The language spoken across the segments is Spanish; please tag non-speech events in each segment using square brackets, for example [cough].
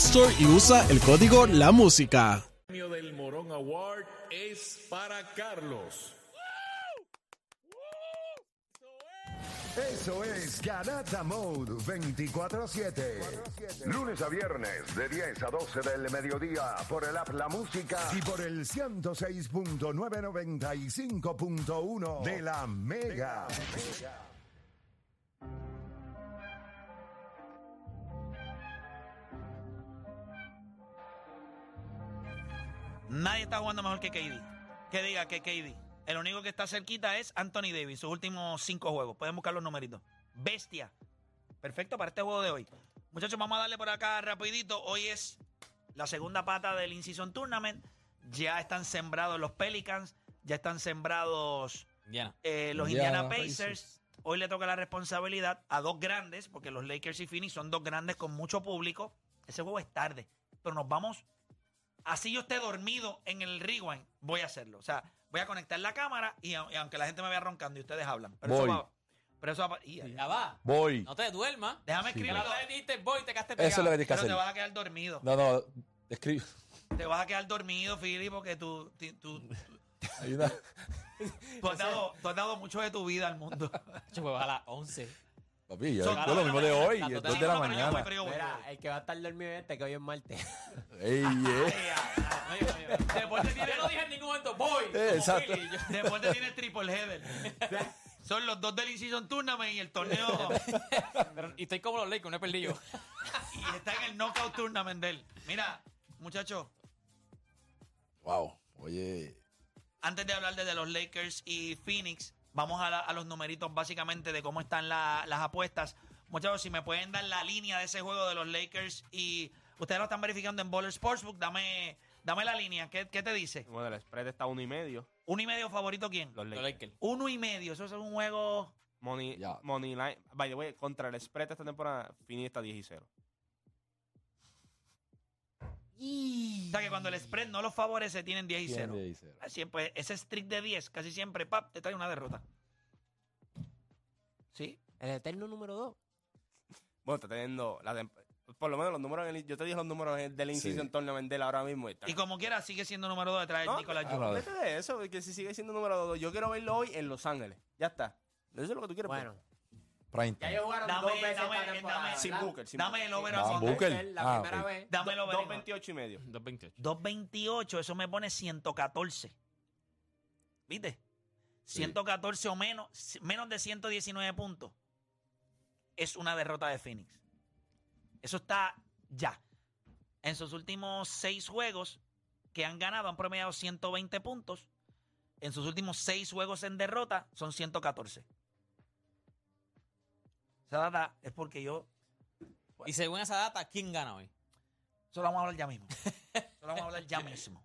Store y usa el código La Música. El premio del Morón Award es para Carlos. Eso es Garata Mode 24-7. Lunes a viernes de 10 a 12 del mediodía por el app La Música y por el 106.995.1 de la Mega. Nadie está jugando mejor que KD. Que diga que KD. El único que está cerquita es Anthony Davis, sus últimos cinco juegos. Pueden buscar los numeritos. Bestia. Perfecto para este juego de hoy. Muchachos, vamos a darle por acá rapidito. Hoy es la segunda pata del In-Season Tournament. Ya están sembrados los Pelicans. Ya están sembrados Indiana. eh, los Indiana Indiana Pacers. Hoy le toca la responsabilidad a dos grandes, porque los Lakers y Phoenix son dos grandes con mucho público. Ese juego es tarde, pero nos vamos. Así yo esté dormido en el rewind, voy a hacerlo. O sea, voy a conectar la cámara y, aunque la gente me vea roncando y ustedes hablan. Pero Voy. eso va. Pero eso va. y- Ya va. Voy. No te duermas. déjame Sí, la otra vez dijiste voy, te quedaste Eso es lo que pegado. tienes que Pero te hacer. vas a quedar dormido. No, no, escribe. Te vas a quedar dormido, Philly, porque tú, tú, tú- Hay una- [laughs] tú has dado, tú has dado mucho de tu vida al mundo. [laughs] Yo juego a las 11. Papi, yo, dos lo mismo de hoy, Las es dos de dos Sí, de la pero yo mañana. voy. Mira, el que va a estar dormido este que hoy es martes. [laughs] Ey, eh. Deporte tiene, Yo no dije en ningún momento voy. Eh, como exacto. Philly. Yo- Deporte tiene triple header. [laughs] Son los dos del In-Season Tournament y el torneo. Pero- y estoy como los Lakers, no he perdido. y está en el Knockout Tournament de él. Mira, muchachos, Wow. Oye, antes de hablar de los Lakers y Phoenix, vamos a, la- a los numeritos básicamente de cómo están la- las apuestas. Muchachos, si me pueden dar la línea de ese juego de los Lakers y ustedes lo están verificando en Baller Sportsbook, dame, dame la línea. ¿Qué, qué te dice? Bueno, el spread está a uno y medio. ¿Uno y medio favorito quién? Los Los Lakers. Uno y medio. Eso es un juego. Money, Ya. money line. By the way, contra el spread esta temporada, Fini está 10 y 0. O sea que cuando el spread no los favorece, tienen 10 y 0. tiene 10 y cero. Siempre, ese streak de 10, casi siempre, pap, te trae una derrota. ¿Sí? El eterno número 2. Bueno, está teniendo. La por lo menos los números. en el- yo te dije los números del Sí. In-Season Tournament de él ahora mismo. y está- Y como quiera, sigue siendo número 2 detrás de No, Nicolás Jokic. de eso, que si sigue siendo número 2. Yo quiero verlo hoy en Los Ángeles. Ya está. Eso es lo que tú quieres. Bueno, Prime ya time. ellos jugaron Dame- dos veces dame- esta temporada. dame- Sin ¿verdad? Booker. Sin Dame el over a Booker. Booker. La Ah, primera ok. vez. Dame el over. 2.28 y medio. 2.28. 228, eso me pone 114. ¿Viste? 114 o menos, menos de 119 puntos. Es una derrota de Phoenix. Eso está ya. En sus últimos seis juegos que han ganado han promediado 120 puntos. En sus últimos seis juegos en derrota son 114. Esa data es porque yo Y según esa data, ¿quién gana hoy? Eso lo vamos a hablar ya mismo. Eso lo vamos a hablar ya mismo.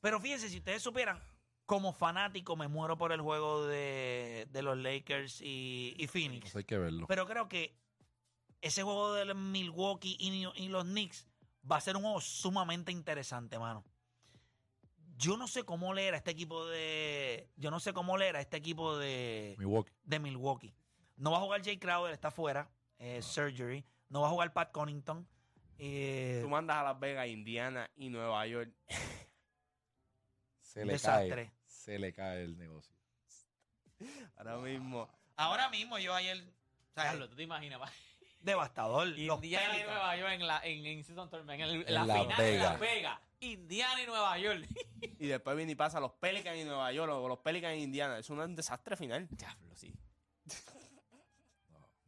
Pero fíjense, si ustedes supieran, como fanático me muero por el juego de, de los Lakers y, y Phoenix. Eso hay que verlo. Pero creo que ese juego de Milwaukee y, y los Knicks va a ser un juego sumamente interesante, mano. Yo no sé cómo leer a este equipo de. Yo no sé cómo leer a este equipo de Milwaukee. de Milwaukee. No va a jugar Jay Crowder, está fuera. eh, surgery. No va a jugar Pat Connington. eh, Tú mandas a Las Vegas, Indiana y Nueva York. Se le Desastre. cae. Se le cae el negocio. Ahora mismo. ahora mismo yo ayer. o sea, Carlos, ¿tú te imaginas? [laughs] devastador. Los Indiana y Pelicans. Nueva York en la en, en Season Tournament, en, el- en En la Las final de Vegas. Las Vegas. Indiana y Nueva York. Y después viene y pasa los Pelicans y Nueva York o los Pelicans y Indiana. Es un desastre final. Diablo, sí.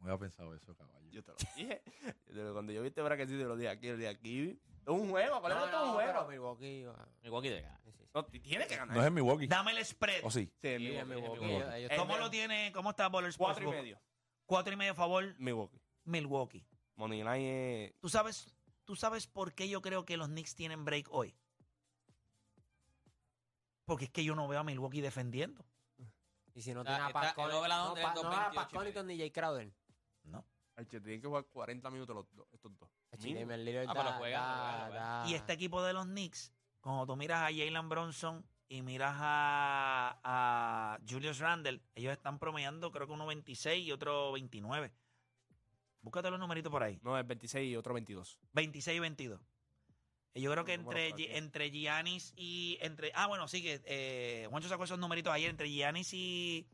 No, había pensado eso, caballo. Yo te lo dije. [laughs] Yo te lo- Cuando yo vi este bracketito, yo lo dije aquí, lo dije aquí. Es un juego, ¿cuál es No, esto? Es un no, juego. pero Milwaukee. ah, Milwaukee debe ganar. sí, sí. No, t- tiene que ganar. No es en Milwaukee. Dame el spread. ¿O sí? Sí, es Sí, Milwaukee. es Milwaukee. Milwaukee. Ellos- ellos- ¿Cómo Eh, lo tiene? ¿Cómo está Baller Cuatro y Sportsbook? medio. Cuatro y medio a favor Milwaukee. Milwaukee. Moneyline es Tú sabes ¿Tú sabes por qué yo creo que los Knicks tienen break hoy? Porque es que yo no veo a Milwaukee defendiendo. Y si no Está- tiene a está- Pat el over no, pa- a 2.28 Pat Connaughton ni Jay Crowder. Che, tienen que jugar 40 minutos los dos, estos dos. Mínimo. Ah, pero juegan, juegan, Y este equipo de los Knicks, cuando tú miras a Jalen Bronson y miras a, a Julius Randle, ellos están promediando creo que uno 26 y otro 29. Búscate los numeritos por ahí. No, es 26 y otro 22. 26 y 22. Y Yo creo que entre, entre Giannis y... entre Ah, bueno, sí que... Eh, Juancho sacó esos numeritos ayer. Entre Giannis y...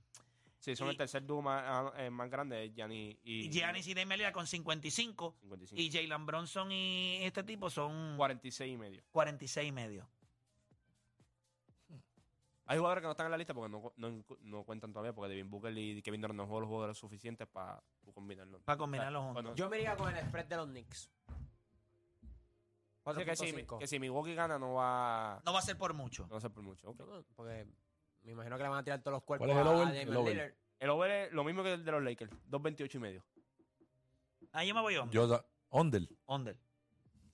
Sí, son Y- el tercer dúo más, ah, eh, más grande, Gianni y... Giannis y Damian Lillard con 55. 55. Y Jalen Bronson y este tipo son 46 y medio. 46 y medio. Hay jugadores que no están en la lista porque no, no, no cuentan todavía porque Devin Booker y Kevin Durant no juegan los jugadores suficientes para combinarlos. Para combinarlos juntos. Bueno, Yo me iría con el spread de los Knicks. Que si, 4.5. que si Milwaukee gana no va, No va a ser por mucho. no va a ser por mucho. ok. No, Porque me imagino que le van a tirar todos los cuerpos ¿Cuál es el a over? Damian El over. Lillard. El over es lo mismo que el de los Lakers, 2.28 y medio. Ahí yo me voy under. Yo, da- under. Under.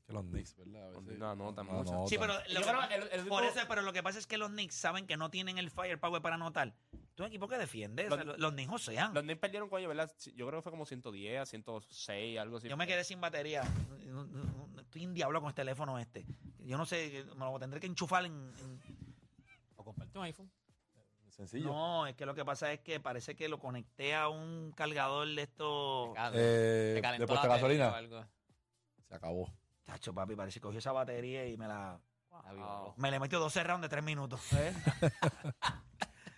Que los Knicks, ¿verdad? A veces- no, no, tan no, mucho. Sí, pero, lo Yo que creo pa- que el- el por eso, pero lo que pasa es que los Knicks saben que no tienen el firepower para anotar. Tú un equipo que defiende. Los- o sea, los, los Knicks josean. Los Knicks perdieron con ellos, ¿verdad? Sí, Yo creo que fue como 110 a 106, algo así. Yo me quedé sin batería. No- no- no- Estoy en diablo con este teléfono este. Yo no sé, me lo tendré que enchufar en... en- O comparte un iPhone. Sencillo. No, es que lo que pasa es que parece que lo conecté a un cargador de estos... Eh, de puesta gasolina. o algo. Se acabó. Chacho, papi, parece que cogió esa batería y me la... Avivo. Me le metió 12 rounds de 3 minutos. [laughs]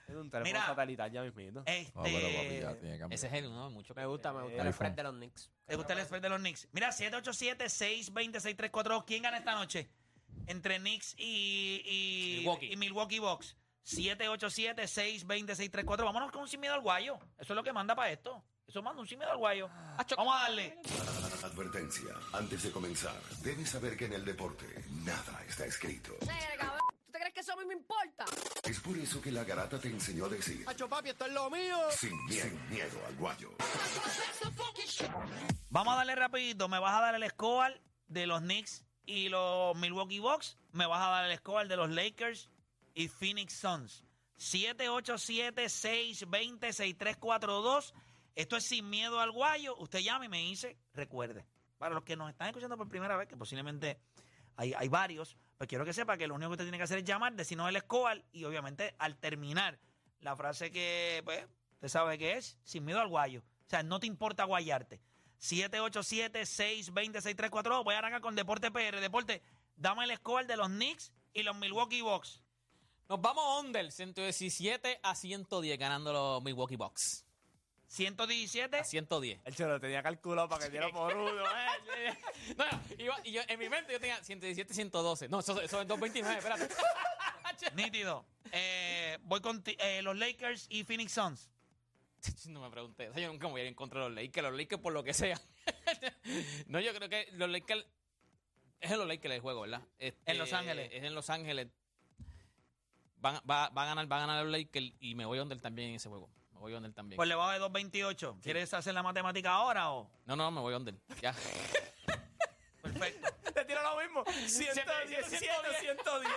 Es un teléfono Mira. satelital ya mismito. Este... No, pero papi, ya tiene que. Ese es el uno, mucho. Me gusta, me gusta el spread de los Knicks. ¿Te gusta el spread de los Knicks? Mira, 787-620-6342. ¿Quién gana esta noche? Entre Knicks y, y Milwaukee. y Milwaukee Bucks. 787-620-6342. Vámonos con un sin miedo al guayo. Eso es lo que manda para esto. Eso manda un sin miedo al guayo. Vamos a darle. Advertencia. Antes de comenzar, debes saber que en el deporte nada está escrito. ¿Tú te crees que eso a mí me importa? Es por eso que la garata te enseñó a decir Hacho, papi, esto es lo mío. sin miedo, sin miedo al guayo. Vamos a darle rapidito. Me vas a dar el score de los Knicks y los Milwaukee Bucks. Me vas a dar el score de los Lakers y Phoenix Suns. 787-620-6342. Esto es sin miedo al guayo. Usted llama y me dice, recuerde. Para los que nos están escuchando por primera vez, que posiblemente hay, hay varios, pues quiero que sepa que lo único que usted tiene que hacer es llamar, decirnos el score y obviamente al terminar la frase que, pues, usted sabe que es, sin miedo al guayo. O sea, no te importa guayarte. 787-620-6342. Voy a arrancar con Deporte PR. Deporte, dame el score de los Knicks y los Milwaukee Bucks. Nos vamos under, 117 a 110, ganando los Milwaukee Bucks. 117. A 110. El chulo tenía calculado para que diera por uno. [laughs] eh. No, no, iba- y yo, en mi mente yo tenía 117, 112. No, eso, eso es 229, espérate. [laughs] Nítido. Eh, voy con eh, los Lakers y Phoenix Suns. [laughs] No me pregunté. Yo nunca me voy a ir en contra de los Lakers. Los Lakers por lo que sea. no, yo creo que los Lakers... Es en los Lakers el juego, ¿verdad? Este, En Los Ángeles. Es en Los Ángeles. Van, va, va a ganar, va a ganar los Lakers y me voy under también en ese juego. Me voy under también. Pues le bajo de 228. ¿Quieres hacer la matemática ahora o? No, no, me voy under. Ya. [laughs] Perfecto. Te tira lo mismo. 117, 110.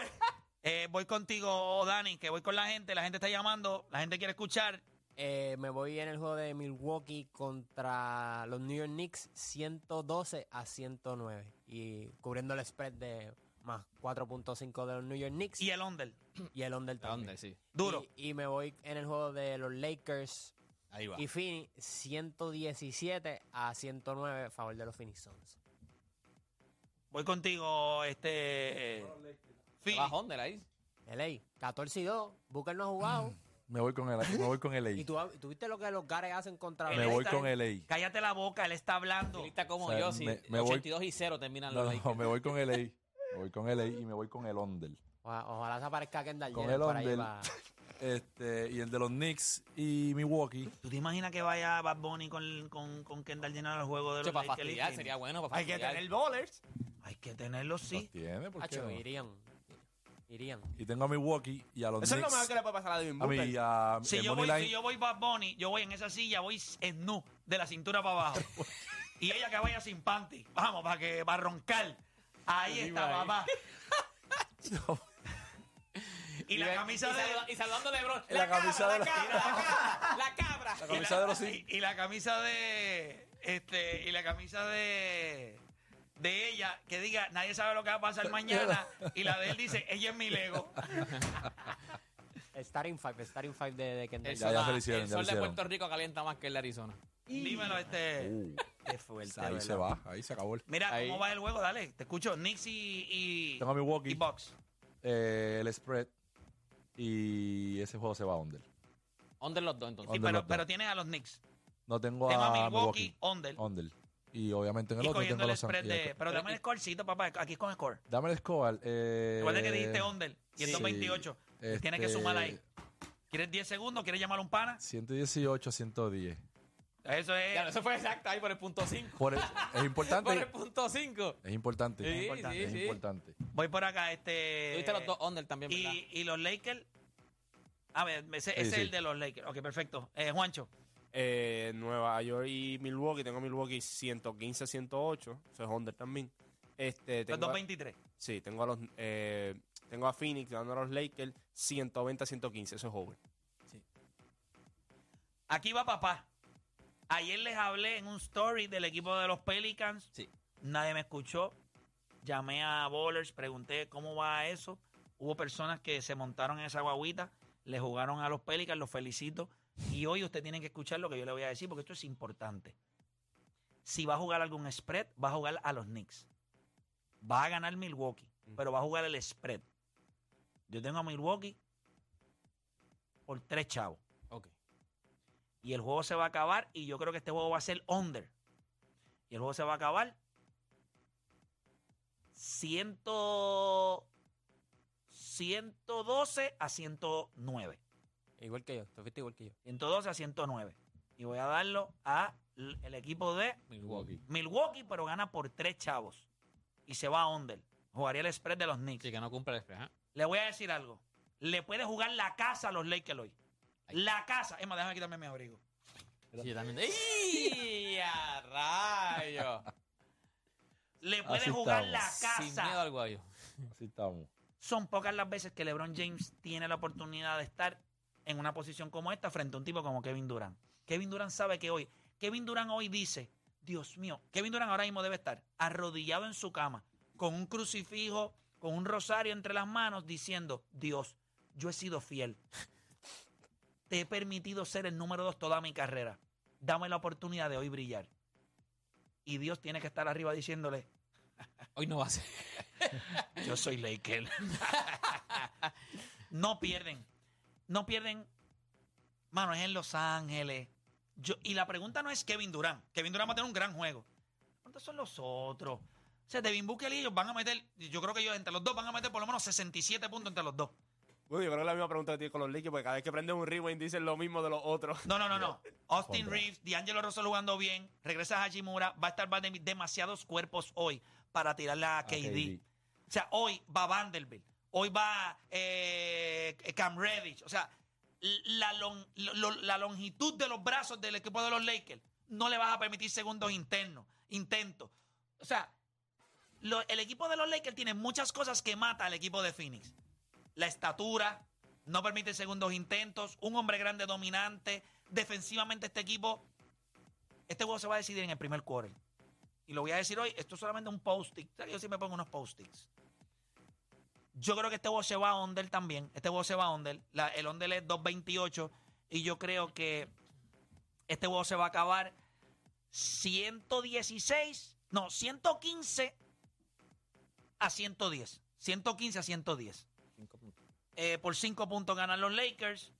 Eh, voy contigo, Dani, que voy con la gente. La gente está llamando. La gente quiere escuchar. Eh, me voy en el juego de Milwaukee contra los New York Knicks 112 a 109 y cubriendo el spread de más 4.5 de los New York Knicks Y el under. y el under también. Under, sí. Duro. Y, y me voy en el juego de los Lakers Ahí va. y Phoenix 117 a 109 a favor de los Phoenix Suns. Voy contigo, este. eh, Phoenix. under ahí. LA, 14 y 2, Booker no ha jugado. Me voy con el, me voy con el [laughs] y tú, tú viste lo que los Gares hacen contra Me voy está- con el A. Cállate la boca, él está hablando. Lista como O sea, yo, me- voy- 82 y 0 terminan No, los no, me voy con el A. Me [laughs] voy con el A y me voy con el under. Oja- Ojalá se aparezca Kendall Con Jenner el por ahí under. [laughs] Este, y el de los Knicks y Milwaukee. ¿Tú te imaginas que vaya Bad Bunny con, con, con Kendall Jenner al juego de los para Lakers fastidiar, sería bueno para Hay que fastidiar. tener bowlers. Hay que tenerlo, Los sí. tiene, ¿por qué Acho, no? irían. Irían. Y tengo a Milwaukee y a los Eso es lo Knicks. mejor que le puede pasar a Devin a Booker. a Si el yo, money voy, line. si yo voy Bad Bunny, yo voy en esa silla, voy en nu, de la cintura para abajo. [laughs] Y ella que vaya sin panty. Vamos, para que va a roncar. Ahí está, papá. [laughs] Y la camisa y de. saluda- y saludando a LeBron. La camisa de la la- cabra, la cabra, la camisa de los y, y la camisa de este y la camisa de de ella que diga nadie sabe lo que va a pasar mañana y la de él dice ella es mi Lego Starting Five, Starting Five de, de Kendall. El Ya, sol, ya se lo hicieron, el sol de. Puerto Rico calienta más que el de Arizona. dímelo este Uh, qué fuerte ahí ¿verdad? se va, ahí se acabó el. mira Ahí. cómo va el juego dale te escucho Knicks y y, Tengo a Milwaukee. y Bucks Eh, el spread. Y ese juego se va a under. Under los dos, entonces. Sí, Under pero, los dos. pero tienes a los Knicks No tengo tengo a a Milwaukee under Under. Y obviamente en el y otro tengo el los spread de pero dame el scorecito papá aquí es con score Dame el score. Eh, recuerda que dijiste under y sí. 128 Este, tienes que sumar ahí ¿Quieres 10 segundos? ¿Quieres llamar a un pana? 118 a 110. Eso es. Ya, eso fue exacto ahí por el punto 5. Por el- es importante. [laughs] Por el punto 5. Es importante. Sí, es importante. sí, es sí. importante. Voy por acá, este. Tuviste los dos under también, ¿verdad? y, y los Lakers. A ver, ese, ese es sí. el de los Lakers. Ok, perfecto. Eh, Juancho. Eh, Nueva York y Milwaukee. Tengo Milwaukee 115-108. Eso es under también. Este, Los tengo dos a- 23. Sí, tengo a los eh, tengo a Phoenix ganando a los Lakers 120-115. Eso es over. Aquí va papá. Ayer les hablé en un story del equipo de los Pelicans. Sí. Nadie me escuchó. Llamé a Bowlers, pregunté cómo va eso. Hubo personas que se montaron en esa guaguita, le jugaron a los Pelicans, los felicito. Y hoy usted tiene que escuchar lo que yo le voy a decir porque esto es importante. Si va a jugar algún spread, va a jugar a los Knicks. Va a ganar Milwaukee, pero va a jugar el spread. Yo tengo a Milwaukee por tres chavos. Y el juego se va a acabar y yo creo que este juego va a ser under. Y el juego se va a acabar 100, 112 a 109. Igual que yo, tú fuiste igual que yo. 112 a 109. Y voy a darlo a el equipo de Milwaukee. Milwaukee, pero gana por tres chavos. Y se va a under. Jugaría el spread de los Knicks. Sí, que no cumple el spread. ¿eh? Le voy a decir algo. Le puede jugar la casa a los Lakers hoy. La casa. Es más, déjame quitarme mi abrigo. Sí, yo también. ¡Ey! ¡A rayo! Le puede Así jugar estamos. la Sin casa. miedo al guayo. Así estamos. son pocas las veces que LeBron James tiene la oportunidad de estar en una posición como esta frente a un tipo como Kevin Durant. Kevin Durant sabe que hoy, Kevin Durant hoy dice, Dios mío, Kevin Durant ahora mismo debe estar arrodillado en su cama, con un crucifijo, con un rosario entre las manos, diciendo, Dios, yo he sido fiel. Te he permitido ser el número dos toda mi carrera. Dame la oportunidad de hoy brillar. Y Dios tiene que estar arriba diciéndole, Hoy no va a ser. [laughs] yo soy Laker. [laughs] no pierden. No pierden. Mano, es en Los Ángeles. Yo, y la pregunta no es Kevin Durant. Kevin Durant va a tener un gran juego. ¿Cuántos son los otros? O sea, Devin Booker y ellos van a meter, yo creo que ellos entre los dos van a meter por lo menos 67 puntos entre los dos. Bueno, yo creo que es la misma pregunta que tienes con los Lakers, porque cada vez que prenden un rewind dicen lo mismo de los otros. No, no, no, no. Austin Contra. Reeves, D'Angelo Russell jugando bien, regresa Hachimura, va a estar demasiados cuerpos hoy para tirarle a KD. KD. O sea, hoy va Vanderbilt, hoy va eh, Cam Reddish. O sea, la, lon- lo- lo- la longitud de los brazos del equipo de los Lakers no le vas a permitir segundos internos, intentos. O sea, lo- el equipo de los Lakers tiene muchas cosas que mata al equipo de Phoenix. La estatura, no permite segundos intentos, un hombre grande dominante. Defensivamente este equipo, este juego se va a decidir en el primer quarter. Y lo voy a decir hoy, esto es solamente un post-it. Yo siempre pongo unos post-its. Yo creo que este juego se va a under también. Este juego se va a under. La- el under es 2.28. Y yo creo que este juego se va a acabar 116, no, 115 a 110. 115 a 110. Eh, por 5 puntos ganan los Lakers.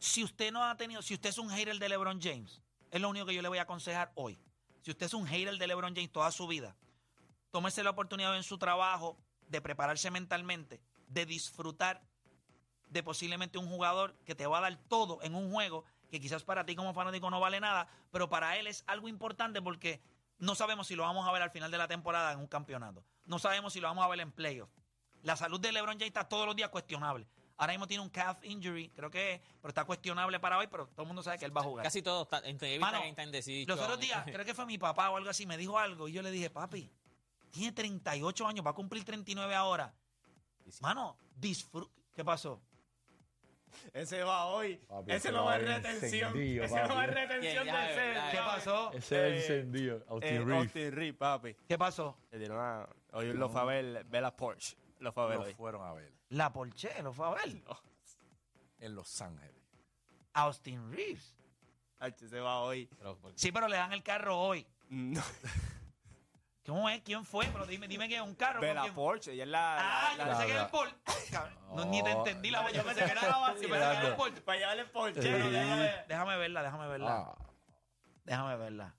Si usted no ha tenido, si usted es un hater de LeBron James, es lo único que yo le voy a aconsejar hoy. Si usted es un hater de LeBron James toda su vida, tómese la oportunidad en su trabajo de prepararse mentalmente, de disfrutar de posiblemente un jugador que te va a dar todo en un juego que quizás para ti como fanático no vale nada, pero para él es algo importante porque no sabemos si lo vamos a ver al final de la temporada en un campeonato. No sabemos si lo vamos a ver en playoff. La salud de LeBron James está todos los días cuestionable. Ahora mismo tiene un calf injury, creo que, pero está cuestionable para hoy, pero todo el mundo sabe que él va a jugar. Casi todo está Mano, Decision. Los otros días, creo que fue mi papá o algo así, me dijo algo y yo le dije, papi, tiene 38 años, va a cumplir 39 ahora. Mano, disfruta. ¿Qué pasó? Ese va hoy. Papi, ese no va en retención. Ese no va en retención del set. ya. ¿Qué pasó? Ese Eh, es encendido. Austin Eh, Reeves. Austin Reeves, papi. ¿Qué pasó? Le dieron a. Hoy lo fue a ver, ver a Porsche. Lo fue a ver Lo hoy. fueron a ver La Porsche lo fue a ver. en Los Ángeles. Austin Reeves. Ay, se va hoy. Pero, ¿por qué? Sí, pero le dan el carro hoy. No. [laughs] ¿Cómo es? ¿Quién fue? Pero dime, dime que es un carro. Ver ¿con a quién? Porsche. Ella es la. Ah, la- yo la- pensé que era la- el. Cabrón, No, ni te No. entendí la voz. Yo pensé que era, Estaba yo pensé que era el. Paul. Para llevarle el Porsche. Sí. Pero déjame- Déjame verla, déjame verla. Ah, Déjame verla.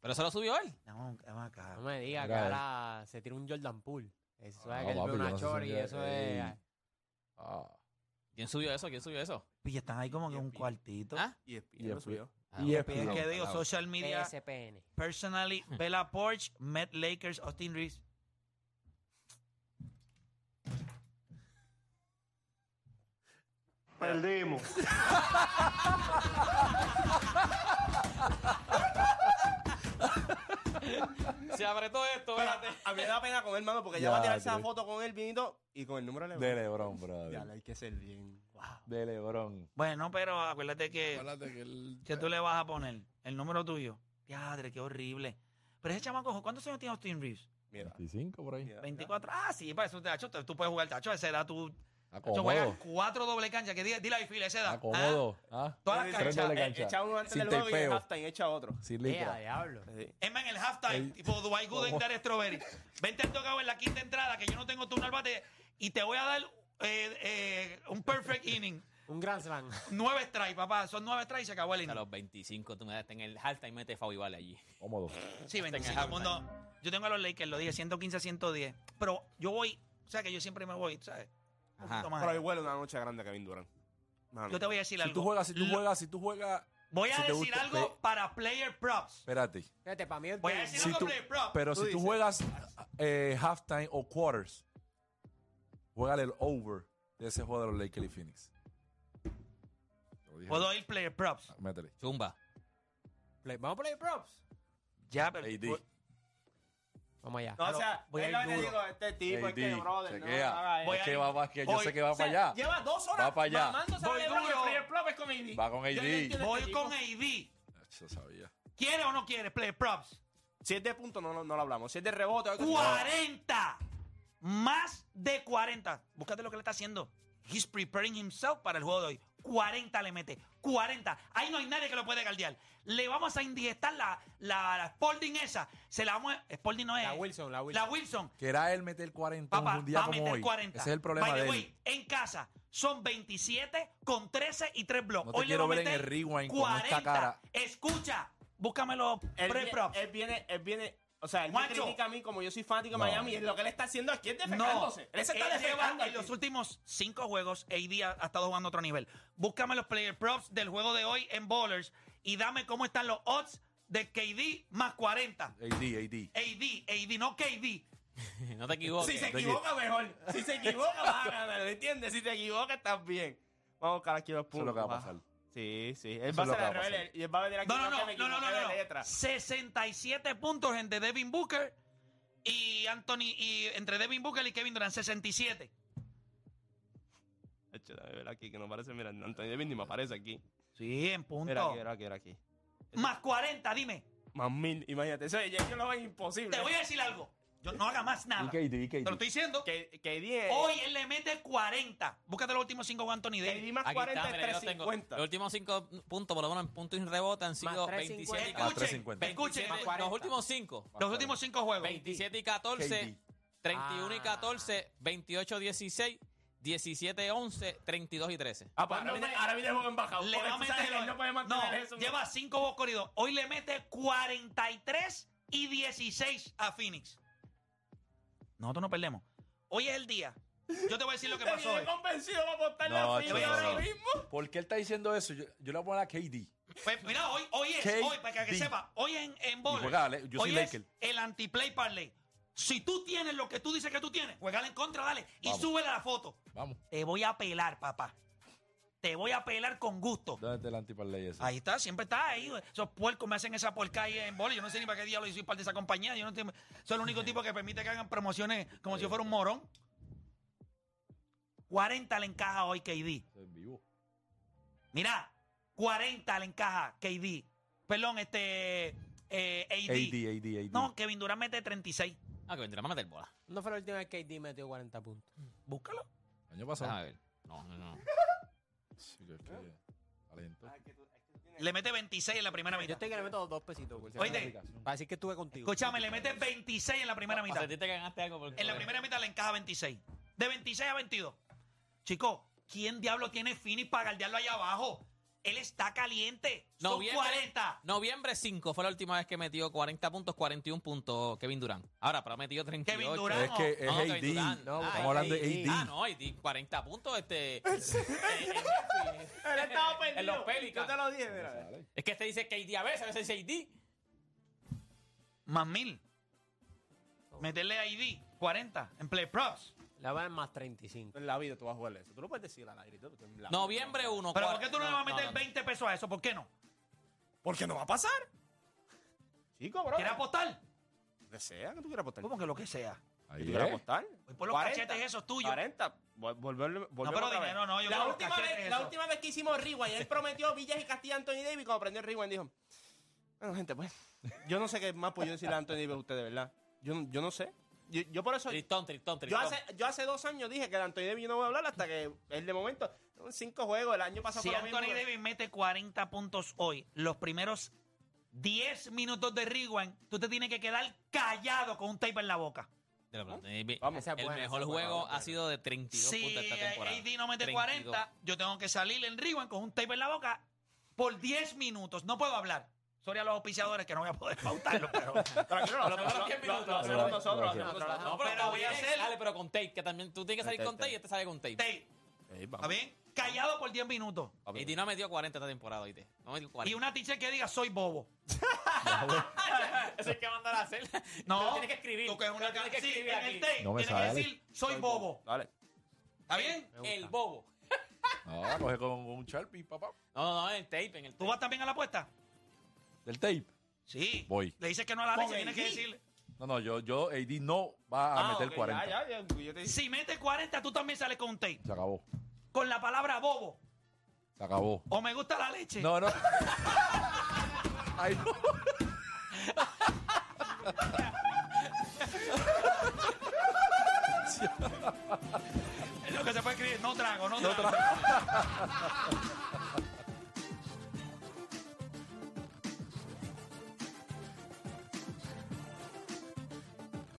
Pero eso lo subió él. Déjame, déjame acá. No me digas que Mira, ahora se tira un Jordan Poole. Eso Ah, es que él papi, ve yo una no sé chori si y ya- eso ey. es... ah. ¿Quién subió eso? ¿Quién subió eso? Y están ahí como que un cuartito. ¿Ah? Y Y ESPN lo subió. Y Es que digo, social media, ESPN. personally, [laughs] Bella Porsche, Met Lakers, Austin Reeves. Perdimos. [laughs] [laughs] Se apretó esto, Pero espérate. a mí me da pena con él, mano, porque ya Ya, va a tirarse esa tres. foto con él, vinito, y con el número de De LeBron, brother. Ya, hay que ser bien. De LeBron. Bueno, pero acuérdate que, Acuérdate que él- que tú le vas a poner el número tuyo. Diadre, qué horrible. Pero ese chamaco, ¿cuántos años tiene Austin Reeves? Mira. 25 por ahí. mira. 24. Ah, sí, para eso, tacho, tú tú puedes jugar, tacho, esa edad tú... Acomodo. juegas cuatro doble cancha, que diga- dile ahí, Phil, a esa edad. Acomodo. Ah. Todas las canchas. doble Eh, cancha. Echa uno antes Sin del juego y en halftime echa otro. Sin ¡Ea, licra. diablo! Es más, en el halftime, El- tipo Dwight Gooden ¿Cómo? de Strawberry. Vente al tocado en la quinta entrada, que yo no tengo turno al bate, y te voy a dar eh, eh, un perfect inning. Un Grand Slam. Nueve strikes, papá. Son nueve strikes y se acabó el A inning. los 25, tú me das en el halftime mete foul y vale allí. Cómodo. Sí, en el 25 halftime. mundo. Yo tengo a los Lakers, lo dije, 115 a 110. Pero yo voy, o sea que yo siempre me voy, ¿sabes? Un Ajá. poquito más Pero allá. huele una noche grande a Kevin Durant. Mano. Yo te voy a decir Si algo. tú juegas, si tú Lo- juegas, si tú juegas. Voy a si te decir gusta- algo ve- para player props. Espérate. Fíjate, para mí es Voy a de- decir Si algo tú- player props. Pero Tú si tú dices. juegas eh, halftime o quarters, juégale el over de ese juego de los Lakers y Phoenix. Lo dije. Puedo ir player props. Métele. Chumba. Play- ¿Vamos a play props? Ya, pero. AD. Vamos allá. No, o sea, voy a es ir lo que digo, este tipo, es que, brother, no eso. Es que va, va- que yo voy- sé que va O sea, para allá. Lleva dos horas Va para allá. Voy duro. con AD. Va con AD. entiendo Voy este con. AD. Yo sabía. ¿Quiere o no quiere player props? Si es de punto, no, no, no lo hablamos. Si es de rebote, otra cosa. 40. Más de 40. Búscate lo que le está haciendo. He's preparing himself para el juego de hoy. 40 le mete. 40. Ahí no hay nadie que lo puede galdear. Le vamos a indigestar la, la, la Spalding esa. Se la vamos a... Spalding no es... La Wilson, la Wilson. La Wilson. Que era él meter 40 Papá, un día va a como meter hoy. 40. Ese es el problema By the de way, él. en casa son 27 con 13 y 3 blocks. No hoy le quiero a ver en el rewind con esta cara. Escucha. Búscame los Él, pre viene- props. él viene, él viene, o sea, él me critica a mí como yo soy fanático de No. Miami y lo que él está haciendo aquí es No, defecándose. él se está él lleva defecando en aquí. los últimos cinco juegos, AD ha, ha estado jugando a otro nivel. Búscame los player props del juego de hoy en Bowlers y dame cómo están los odds de KD más 40. AD, AD. AD, AD, no KD. [laughs] No te equivoques. Si se ¿De equivoca, mejor. Si se equivoca, [laughs] vas a ganar, ¿me entiendes? Si se equivoca, estás bien. Vamos a buscar aquí los Eso puntos. es lo que va a va. pasar. Sí, sí. Él Eso va a es lo ser que va al a revés. pasar. Y él va a venir aquí No, no, no, no, no, no, no, de no. letra. 67 puntos entre Devin Booker y Anthony, y entre Devin Booker y Kevin Durant, 67. Eche, ver aquí que no parece, mira, Anthony Davis ni me aparece aquí. Sí, en punto. Era aquí, era aquí, era aquí. Más 40, dime. Más mil, imagínate. Eso ya yo lo veo imposible. Te voy a decir algo. Yo no haga más nada. Y KD, y Te lo estoy diciendo. Que, que 10. Hoy él le mete 40. Búscate los últimos cinco con Anthony Que Davis. más Aquí 40 está, mira, yo es tengo. 350. Los últimos cinco puntos, por lo menos en puntos y rebote, han sido 27 y Ah, 350. Escuchen, 27, más los últimos cinco. los últimos cinco juegos. 27 y 14, KD. 31 y Ah. 14, 28 16, 17 11, 32 y 13. Ah, pues ahora viene, me- ahora viene el juego en bajado. Le porque va a tú sabes meter. que él no puede mantener eso. lleva cinco juegos corridos. Hoy le mete 43 y 16 a Phoenix. Nosotros no perdemos. Hoy es el día. Yo te voy a decir lo que [laughs] pasó hoy. convencido para apostarle No, a Philly chico, ahora no. mismo. ¿Por qué él está diciendo eso? Yo, yo le voy a poner a KD. Pues mira, hoy, hoy es, KD. hoy, para que, que sepa, hoy en, en le- yo soy hoy es Laker. el anti-play parlay. Si tú tienes lo que tú dices que tú tienes, juegale en contra, dale. Y Vamos. súbele la foto. Vamos. Te voy a pelar, papá. Te voy a pelar con gusto. ¿Dónde está el antiparley ese? Ahí está, siempre está ahí. Esos puercos me hacen esa porca ahí en bola. Yo no sé ni para qué diablo yo soy parte de esa compañía. Yo no entiendo- soy el único [laughs] tipo que permite que hagan promociones como si yo fuera un morón. 40 le encaja hoy KD. Es vivo. Mira, 40 le encaja KD. Perdón, este. eh, AD. AD, AD, AD. No, Kevin Durant mete 36. Ah, que vendrá a meter bola. ¿Cuándo fue la última vez que KD metió 40 puntos? Búscalo. Año pasado. Déjame ver. No, no, no. [laughs] Sí, que es que talento. Le mete 26 en la primera Yo mitad. estoy que le meto dos pesitos. por si Oíste. acaso. Para decir que estuve contigo. Escúchame, le mete 26 en la primera O mitad. sea, a ti te ganaste algo porque... En la primera mitad le encaja 26. De 26 a 22. Chico, ¿quién diablo tiene Phoenix para guardiarlo allá abajo? Él está caliente. Son Noviembre, 40. Noviembre 5 fue la última vez que metió 40 puntos, 41 puntos Kevin Durant. Ahora, pero ha metido 38. Kevin Durant. Es que es No, Kevin AD. Durant. No, Ah, Estamos hablando de AD. Ah, AD. no, AD, 40 puntos este. en, [laughs] Él estaba perdido. en los Pelicans. Yo te lo dije, mira. Es que este dice que AD a veces, a veces dice AD. Más mil. Meterle a ID 40 en Play Pros. Le va a dar más 35. En la vida tú vas a jugar eso. Tú lo puedes decir al aire. en la- Noviembre 1. Pero ¿por qué tú no le vas a meter 20 pesos a eso? ¿Por qué no? Porque no va a pasar. Chico, bro. ¿Quieres apostar? Que sea que tú quieras apostar. ¿Cómo que lo que sea? ¿Tú quieres es. apostar? Voy por los 40, cachetes esos tuyos. 40. Vol- Volverle, No, pero dinero no. Yo la, última vez, la última vez que hicimos Rewind, él prometió Villas y Castilla a Anthony Davis. Cuando prendió el Rewind, dijo: Bueno, gente, pues. Yo no sé qué más puedo decirle a Anthony Davis a ustedes, ¿verdad? Yo, yo no sé. Yo, yo por eso. Tristón, tristón, Yo tristón. hace, yo hace dos años dije que de Anthony Davis yo no voy a hablar hasta que él de momento. son Cinco juegos, el año pasado Si fue lo Anthony mismo. Davis mete 40 puntos hoy, los primeros 10 minutos de Rewind, tú te tienes que quedar callado con un tape en la boca. De la planta. Vamos. Es El buena, mejor es juego buena. ha sido de 32 Si puntos esta temporada. AD no mete 32. 40, yo tengo que salir en Rewind con un tape en la boca por 10 minutos. No puedo hablar. Sorry a los auspiciadores que no voy a poder pautarlo, pero... Tranquilo, lo Los primeros 10 minutos. lo hacemos nosotros. hacemos. No, pero, voy a hacer- Dale, pero con tape, que también tú tienes que salir con tape y este sale con tape. tape, Ey, vamos. ¿está bien? Callado por 10 minutos. AD no ha metido 40 esta temporada, ¿oíste? No ha metido 40. Y una teacher que diga, soy bobo. Eso hay que mandar a hacer. No, tienes que escribir. Tú que es una tienes que escribir en el me tienes que sale. decir, soy bobo. Dale. ¿Está bien? El bobo. No, coge con un Sharpie, papá. No, no, en el tape, en el ¿Tú vas también a la apuesta? Del tape. Sí. Voy. Le dices que no a la Con leche, tienes que decirle. No, no, yo, yo, AD no va a Ah, meter ok, 40. Ya, ya, ya, yo te. Si metes 40, tú también sales con un tape. Se acabó. Con la palabra bobo. Se acabó. O me gusta la leche. No, no. [laughs] Ay, no. Es lo que se puede escribir. No trago, no trago. [laughs]